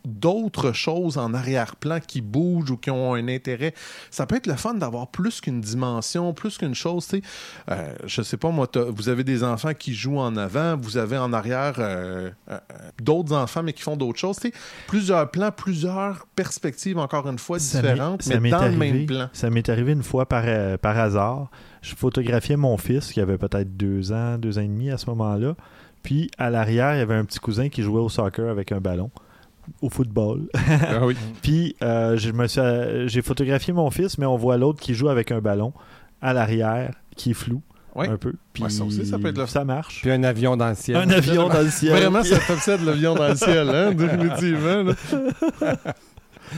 d'autres choses en arrière-plan qui bougent ou qui ont un intérêt. Ça peut être le fun d'avoir plus qu'une dimension, plus qu'une chose. sais. Euh, je sais pas, moi, vous avez des enfants qui jouent en avant, vous avez en arrière euh, euh, d'autres enfants, mais qui font d'autres choses. Plusieurs plans, plusieurs perspectives, encore une fois, Ça différentes, ça mais m'est dans le arrivé- même plan. Ça m'est arrivé une fois par, euh, par hasard. Je photographiais mon fils qui avait peut-être deux ans, deux ans et demi à ce moment-là. Puis à l'arrière, il y avait un petit cousin qui jouait au soccer avec un ballon, au football. Ah oui. <laughs> Puis euh, je me suis, euh, j'ai photographié mon fils, mais on voit l'autre qui joue avec un ballon à l'arrière, qui est flou Ouais. un peu. Puis Ouais, ça aussi, ça peut être le- ça marche. Puis un avion dans le ciel. un avion dans le ciel. Vraiment, ça t'obsède l'avion dans le ciel, hein, <laughs> définitivement.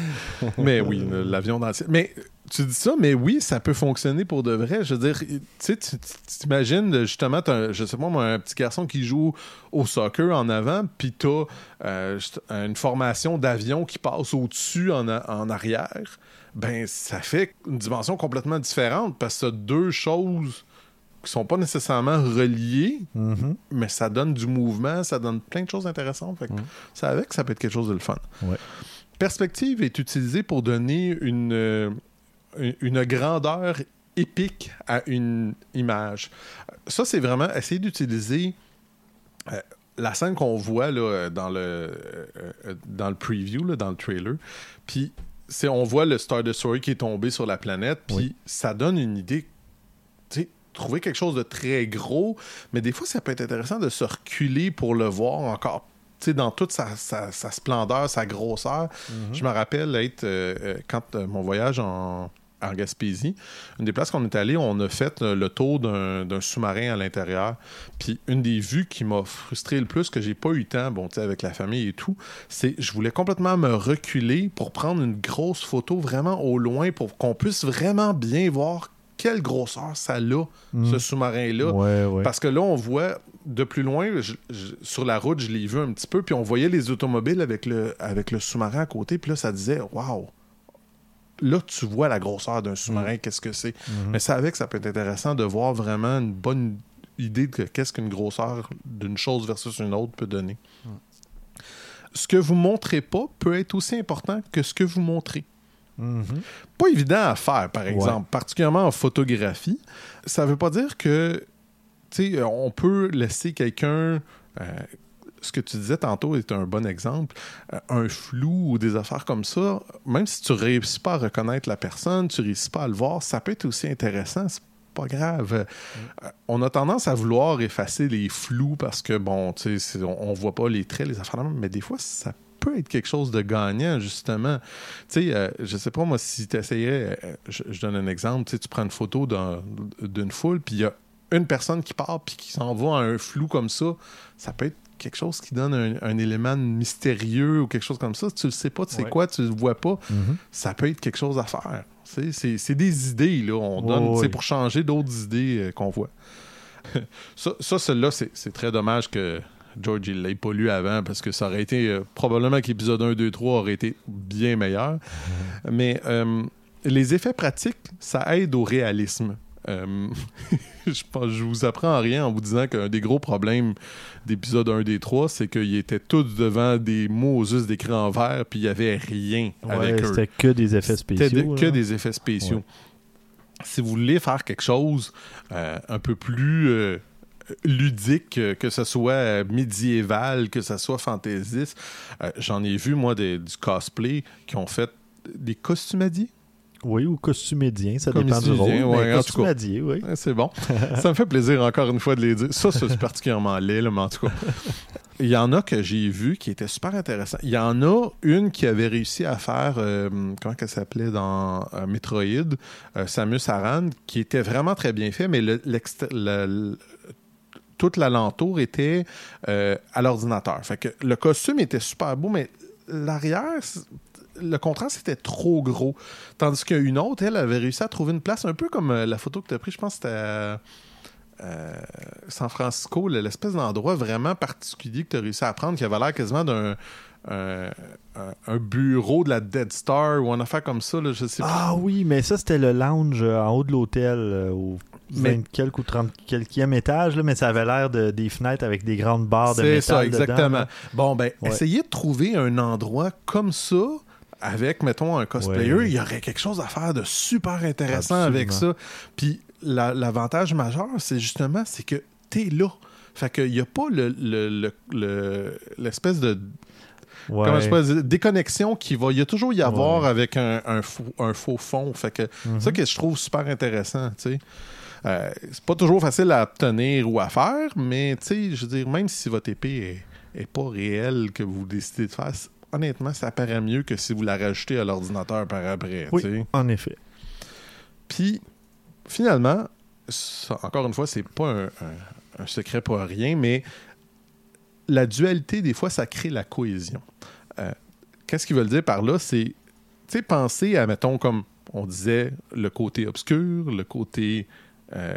<laughs> mais oui, l'avion dans le ciel. Mais tu dis ça, mais oui, ça peut fonctionner pour de vrai. Je veux dire, tu sais, tu t'imagines justement, t'as un- je sais pas moi, un petit garçon qui joue au soccer en avant, puis t'as euh, une formation d'avion qui passe au-dessus en, arrière. Ben, ça fait une dimension complètement différente parce que t'as deux choses qui sont pas nécessairement reliées, Mhm. mais ça donne du mouvement, ça donne plein de choses intéressantes. Fait que ça avec, ça peut être quelque chose de le fun. Ouais. Perspective est utilisée pour donner une, euh, une- grandeur épique à une image. Ça, c'est vraiment essayer d'utiliser euh, la scène qu'on voit là, dans, le, euh, euh, dans le preview, là, dans le trailer. Puis c'est, on voit le Star Destroyer qui est tombé sur la planète, puis Oui. ça donne une idée. Trouver quelque chose de très gros, mais des fois, ça peut être intéressant de se reculer pour le voir encore dans toute sa, splendeur, sa grosseur. Je me rappelle être, euh, euh, quand euh, mon voyage en, Gaspésie, une des places qu'on est allé, on a fait le tour d'un sous-marin à l'intérieur. Puis une des vues qui m'a frustré le plus, que j'ai pas eu le temps, bon, avec la famille et tout, c'est je voulais complètement me reculer pour prendre une grosse photo vraiment au loin pour qu'on puisse vraiment bien voir quelle grosseur ça a, ce sous-marin-là? Ouais, ouais. Parce que là, on voit de plus loin, je- je- sur la route, je l'ai vu un petit peu, puis on voyait les automobiles avec le, avec le sous-marin à côté, puis là, ça disait Waouh, là, tu vois la grosseur d'un sous-marin, qu'est-ce que c'est. Mais c'est avec, ça peut être intéressant de voir vraiment une bonne idée de qu'est-ce qu'une grosseur d'une chose versus une autre peut donner. Ce que vous montrez pas peut être aussi important que ce que vous montrez. Mhm. Pas évident à faire, par exemple, particulièrement en photographie. Ça veut pas dire que, tu sais, on peut laisser quelqu'un. euh, ce que tu disais tantôt est un bon exemple. Euh, un flou ou des affaires comme ça, même si tu réussis pas à reconnaître la personne, tu réussis pas à le voir, ça peut être aussi intéressant. C'est pas grave. Euh, on a tendance à vouloir effacer les flous parce que, bon, tu sais, c'est- on, on voit pas les traits, les affaires, mais des fois, ça peut être quelque chose de gagnant, justement. Tu sais, euh, je sais pas, moi, si tu essayais, je, je donne un exemple, tu sais, tu prends une photo d'un- d'une foule, puis il y a une personne qui part, puis qui s'en va à un flou comme ça, ça peut être quelque chose qui donne un, un élément mystérieux ou quelque chose comme ça. Tu le sais pas, tu sais Ouais. quoi, tu le vois pas, Mhm. ça peut être quelque chose à faire. C'est des idées, là. On donne, tu sais, ouais. pour changer d'autres idées euh, qu'on voit. <laughs> ça, ça celle-là, c'est très dommage que George il l'ait pas lu avant parce que ça aurait été euh, probablement qu'épisode 1, 2, 3 aurait été bien meilleur. <laughs> Mais euh, les effets pratiques, ça aide au réalisme. Euh, <laughs> je, pense- je vous apprends rien en vous disant qu'un des gros problèmes d'épisode 1 des 3, c'est qu'ils étaient tous devant des mots juste d'écran vert, puis il n'y avait rien Ouais, avec eux. c'était que des effets spéciaux. de- que des effets spéciaux. Si vous voulez faire quelque chose euh, un peu plus euh, ludique, euh, que ce soit euh, médiéval, que ce soit fantaisiste, euh, j'en ai vu, moi, des- du cosplay qui ont fait des costumadiers. Oui, ou costumédien, ça dépend du rôle. ouais, mais oui. C'est bon. <laughs> ça me fait plaisir encore une fois de les dire. Ça, c'est particulièrement laid, là, mais en tout cas. Il y en a que j'ai vu qui étaient super intéressants. Il y en a une qui avait réussi à faire, euh, comment elle s'appelait dans euh, Metroid, euh, Samus Aran, qui était vraiment très bien fait, mais le- tout l'alentour était euh, à l'ordinateur. Fait que le costume était super beau, mais l'arrière, le contraste était trop gros. Tandis qu'une autre, elle avait réussi à trouver une place un peu comme euh, la photo que tu as prise, je pense que c'était à euh, San Francisco, le- l'espèce d'endroit vraiment particulier que tu as réussi à prendre, qui avait l'air quasiment d'un un, un- un bureau de la Dead Star ou une affaire comme ça, là, je sais pas. Ah oui, mais ça, c'était le lounge euh, en haut de l'hôtel, euh, au Mais- 20 quelques ou 30 quelquième étage, là, mais ça avait l'air de, des fenêtres avec des grandes barres de C'est métal ça, dedans, exactement. bon, ben, Ouais. essayez de trouver un endroit comme ça avec, mettons, un cosplayer. Ouais. Il y aurait quelque chose à faire de super intéressant Absolument. avec ça. Puis la- l'avantage majeur, c'est justement, c'est que t'es là. Fait qu'il n'y a pas le- le- l'espèce de Ouais. comment je peux dire, déconnexion qui va. Il y a toujours y avoir Ouais. avec un, un faux, un faux fond. Fait que Mhm. ça que je trouve super intéressant, tu sais. Euh, c'est pas toujours facile à obtenir ou à faire, mais tu sais, je veux dire, même si votre épée est, est pas réelle que vous décidez de faire, honnêtement, ça paraît mieux que si vous la rajoutez à l'ordinateur par après, Oui, en effet. Puis, finalement, ça, encore une fois, c'est pas un, un- un secret pour rien, mais la dualité, des fois, ça crée la cohésion. Euh, Qu'est-ce qu'ils veulent dire par là? C'est, tu sais, penser à, mettons, comme on disait, le côté obscur, le côté... euh,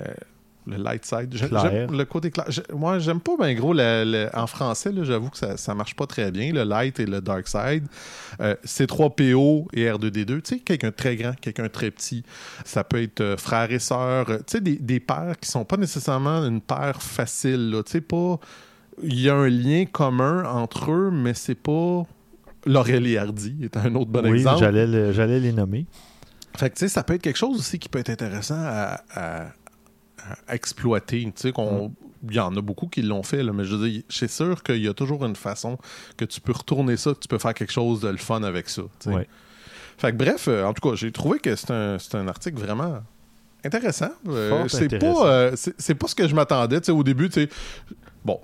le light side. J'aime Le côté clair. Moi, j'aime pas bien gros le- le- en français, j'avoue que ça, ça marche pas très bien, le light et le dark side. Euh, C3PO et R2D2, tu sais, quelqu'un très grand, quelqu'un très petit. Ça peut être euh, frère et sœur, tu sais, des, des pères qui sont pas nécessairement une paire facile, tu sais, pas... Il y a un lien commun entre eux, mais c'est pas... Laurel et Hardy est un autre bon oui, exemple. j'allais le- j'allais les nommer. Fait que, tu sais, ça peut être quelque chose aussi qui peut être intéressant à, à- à exploiter. Tu sais, qu'on. Il y en a beaucoup qui l'ont fait, là, mais je veux dire, suis sûr qu'il y a toujours une façon que tu peux retourner ça, que tu peux faire quelque chose de le fun avec ça. tu sais. Ouais. Fait que bref, euh, en tout cas, j'ai trouvé que c'est un, c'est un article vraiment intéressant. Euh, c'est intéressant. pas, euh, c'est c'est pas ce que je m'attendais. Tu sais, Au début, tu sais, bon,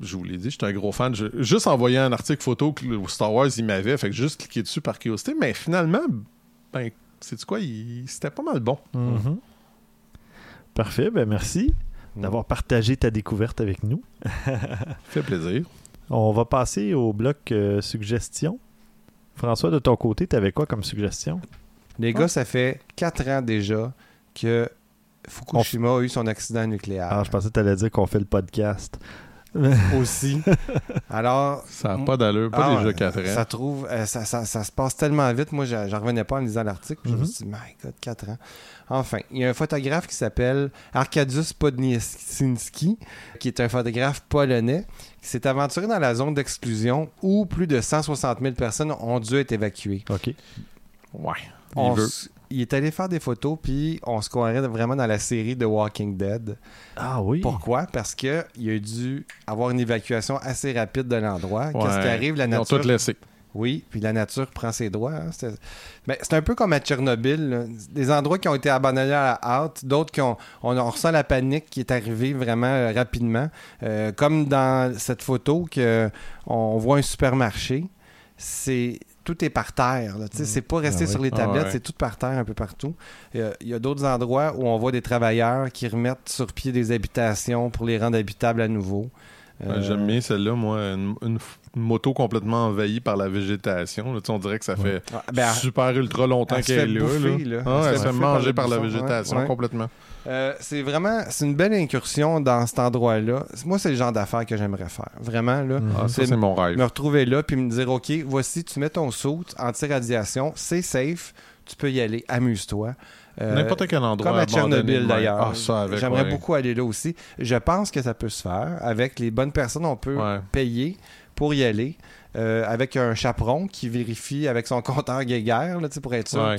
je vous l'ai dit, j'étais un gros fan. Je- juste envoyé un article photo que le Star Wars, il m'avait, fait que juste cliqué dessus par curiosité. Mais finalement, ben, c'est quoi, il- c'était pas mal bon. Mhm. Parfait, ben merci d'avoir partagé ta découverte avec nous. <laughs> Fait plaisir. On va passer au bloc euh, suggestions. François, de ton côté, tu avais quoi comme suggestion? Les gars, ça fait 4 ans déjà que Fukushima a eu son accident nucléaire. Ah, je pensais que tu allais dire qu'on fait le podcast. <laughs> aussi. <laughs> Alors, Ça n'a pas d'allure, pas ah, déjà 4 ans. Ça trouve, euh, ça, ça- ça se passe tellement vite. Moi, j'en revenais pas en lisant l'article. puis Je me Mhm. suis dit, my God, 4 ans. Enfin, il y a un photographe qui s'appelle Arkadiusz Podniesinski, qui est un photographe polonais, qui s'est aventuré dans la zone d'exclusion où plus de 160 000 personnes ont dû être évacuées. OK. Ouais. On Il est allé faire des photos, puis on se croirait vraiment dans la série de Walking Dead. Ah oui. Pourquoi? Parce que il a dû avoir une évacuation assez rapide de l'endroit. Qu'est-ce qui arrive? La Ils ont nature tout laissé. oui, puis la nature prend ses droits. hein. C'est ben, c'est un peu comme à Tchernobyl. là. Des endroits qui ont été abandonnés à la hâte, d'autres qui ont. On, on ressent la panique qui est arrivée vraiment euh, rapidement. Euh, comme dans cette photo que on voit un supermarché. C'est. Tout est par terre. là. Sais, C'est pas resté Ah oui. sur les Ah tablettes, ouais. c'est tout par terre un peu partout. Il y a- il y a, d'autres endroits où on voit des travailleurs qui remettent sur pied des habitations pour les rendre habitables à nouveau. Ouais, Euh, J'aime bien celle-là, moi. Une, une f- une moto complètement envahie par la végétation. là. On dirait que ça fait ah, ben, super ultra longtemps qu'elle est là. bouffer, là. là. Ah, Elle elle se se fait par manger par la végétation ouais. complètement. Euh, c'est vraiment c'est une belle incursion dans cet endroit-là. Moi, c'est le genre d'affaires que j'aimerais faire. Vraiment, là. Mhm. Ah, ça, c'est mon rêve. Me retrouver là puis me dire OK, voici, tu mets ton saut anti-radiation, c'est safe, tu peux y aller, amuse-toi. Euh, N'importe quel endroit. comme à Tchernobyl d'ailleurs. Ah, J'aimerais ouais. beaucoup aller là aussi. Je pense que ça peut se faire. Avec les bonnes personnes, on peut Ouais. payer pour y aller. Euh, avec un chaperon qui vérifie avec son <laughs> compteur Geiger là, pour être sûr Ouais.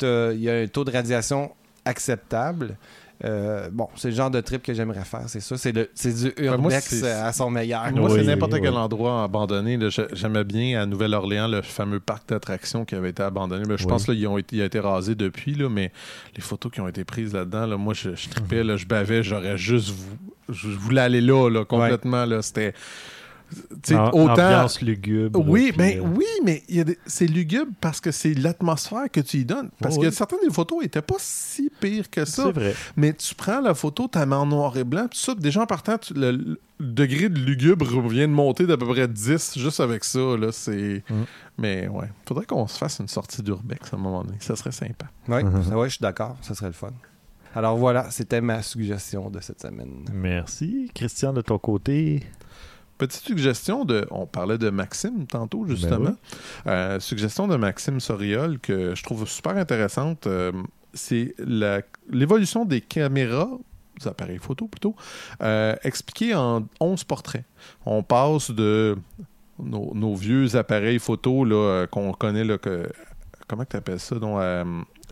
que il y a un taux de radiation acceptable. Euh, bon, c'est le genre de trip que j'aimerais faire, c'est ça. C'est le- c'est du Ben, moi, urbex c'est- euh, à son meilleur. Moi, Oui, c'est n'importe oui. quel endroit abandonné. J'aimais bien à Nouvelle-Orléans le fameux parc d'attractions qui avait été abandonné. Ben, je Oui. pense qu'il ont été, il a été rasé depuis, là, mais les photos qui ont été prises là-dedans, là, moi, je, je tripais, là, je bavais, j'aurais juste... vou- Je voulais aller là, là complètement. Là, C'était... En- autant... Lugubre. Oui, puis, ben, euh, oui, mais des- c'est lugubre parce que c'est l'atmosphère que tu y donnes. Parce que certaines des photos étaient pas si pires que ça. C'est vrai. Mais tu prends la photo, tu la mets en noir et blanc, ça, déjà en partant, tu- le, le degré de lugubre vient de monter d'à peu près 10 juste avec ça. Là, c'est... Mm. Mais ouais, faudrait qu'on se fasse une sortie d'Urbex à un moment donné. Ça serait sympa. Oui, <laughs> ouais, je suis d'accord, ça serait le fun. Alors voilà, c'était ma suggestion de cette semaine. Merci. Christian, de ton côté? Petite suggestion de. On parlait de Maxime tantôt, justement. Ben Euh, suggestion de Maxime Soriol que je trouve super intéressante. euh, c'est l'évolution des caméras, des appareils photo plutôt, euh, expliquée en 11 portraits. On passe de nos, nos vieux appareils photo euh, qu'on connaît, là, que, comment tu appelles ça, donc,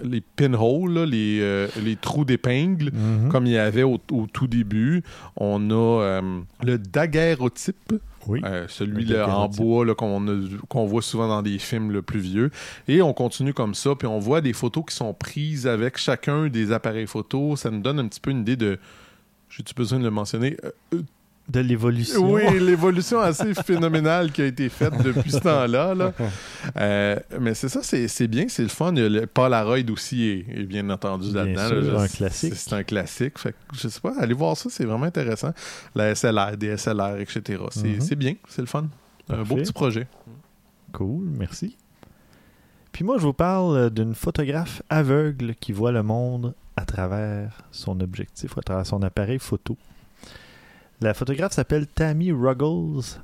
les pinholes, là, les, euh, les trous d'épingle Mhm. comme il y avait au, au tout début. On a euh, le daguerreotype, Oui. euh, celui là, en bois qu'on voit souvent dans des films le plus vieux. Et on continue comme ça, puis on voit des photos qui sont prises avec chacun des appareils photo. Ça nous donne un petit peu une idée de... J'ai-tu besoin de le mentionner? De l'évolution. oui, <laughs> l'évolution assez phénoménale qui a été faite depuis ce temps-là. là. Euh, mais c'est ça, c'est bien, c'est le fun. Le Polaroid aussi est, est bien entendu là-dedans. là. un C'est- classique. C'est un classique. Fait je sais pas, allez voir ça, c'est vraiment intéressant. La SLR, des SLR, etc. C'est bien, c'est le fun. Un beau petit projet. Cool, merci. Puis moi, je vous parle d'une photographe aveugle qui voit le monde à travers son objectif, à travers son appareil photo. La photographe s'appelle Tammy Ruggles,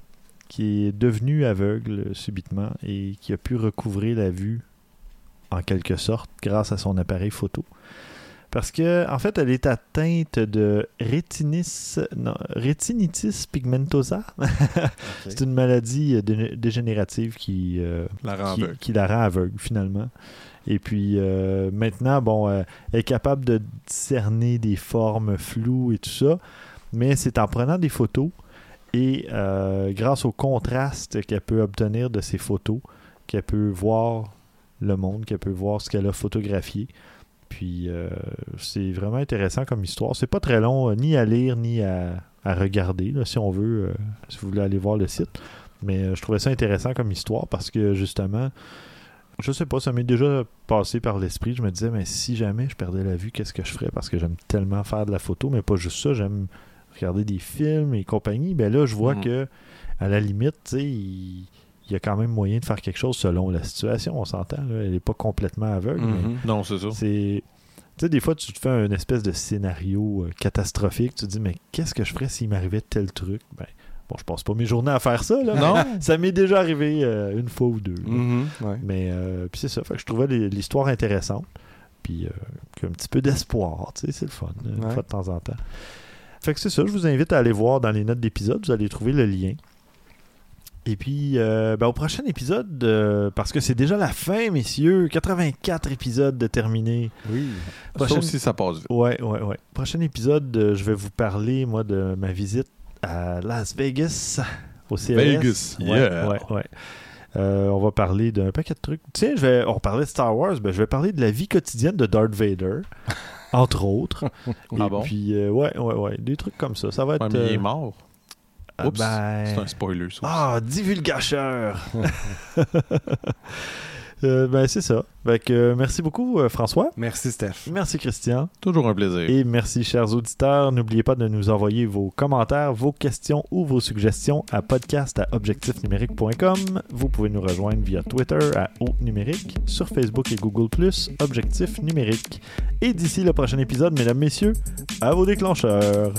qui est devenue aveugle subitement et qui a pu recouvrer la vue en quelque sorte grâce à son appareil photo. Parce que, en fait, elle est atteinte de rétinis, non, rétinitis pigmentosa. <laughs> C'est une maladie euh, dé- dégénérative qui, euh, La rend qui, la rend aveugle finalement. Et puis euh, maintenant, bon, euh, elle est capable de discerner des formes floues et tout ça, mais c'est en prenant des photos et euh, grâce au contraste qu'elle peut obtenir de ces photos qu'elle peut voir le monde, qu'elle peut voir ce qu'elle a photographié. Puis euh, c'est vraiment intéressant comme histoire. C'est pas très long, euh, ni à lire, ni à, à regarder, si on veut, si vous voulez aller voir le site. Mais je trouvais ça intéressant comme histoire parce que justement, je sais pas, ça m'est déjà passé par l'esprit. Je me disais, mais si jamais je perdais la vue, qu'est-ce que je ferais? Parce que j'aime tellement faire de la photo, mais pas juste ça, j'aime regarder des films et compagnie. Ben là, je vois Mhm. que à la limite, tu sais, il, il y a quand même moyen de faire quelque chose selon la situation, on s'entend. Elle n'est pas complètement aveugle, mais Mhm. Non, c'est ça. c'est. Tu sais, des fois, tu te fais une espèce de scénario euh, catastrophique. Tu te dis, mais qu'est-ce que je ferais s'il m'arrivait tel truc? Ben, Bon, je passe pas mes journées à faire ça, là. Non. <laughs> Ça m'est déjà arrivé euh, une fois ou deux. Mhm, ouais. Mais euh, puis c'est ça. Fait que je trouvais l'histoire intéressante. Puis euh, a un petit peu d'espoir. Tu sais, c'est le fun. Une fois de temps en temps. Fait que c'est ça. Je vous invite à aller voir dans les notes d'épisode. Vous allez trouver le lien. Et puis, euh, ben, au prochain épisode, euh, parce que c'est déjà la fin, messieurs, 84 épisodes de terminés. Oui. Ça Prochaine- aussi, ça passe vite. Ouais, ouais, ouais. Prochain épisode, euh, je vais vous parler, moi, de ma visite à Las Vegas, au CES. Vegas, Ouais, yeah. ouais, ouais. On va parler d'un paquet de trucs. Tiens, je vais, on parlait de Star Wars, ben, je vais parler de la vie quotidienne de Darth Vader, entre autres. <laughs> Ah Et bon? puis, euh, ouais, ouais, ouais, des trucs comme ça. Ça va être... Ouais, mais il est euh, mort. ah, ben, C'est un spoiler, ça. Ah, divulgacheur! <laughs> Euh, ben, c'est ça. Fait que, euh, merci beaucoup, euh, François. Merci, Steph. Merci, Christian. Toujours un plaisir. Et merci, chers auditeurs. N'oubliez pas de nous envoyer vos commentaires, vos questions ou vos suggestions à podcast à objectifnumérique.com. Vous pouvez nous rejoindre via Twitter à Haut Numérique, sur Facebook et Google, Objectif Numérique. Et d'ici le prochain épisode, mesdames, messieurs, à vos déclencheurs.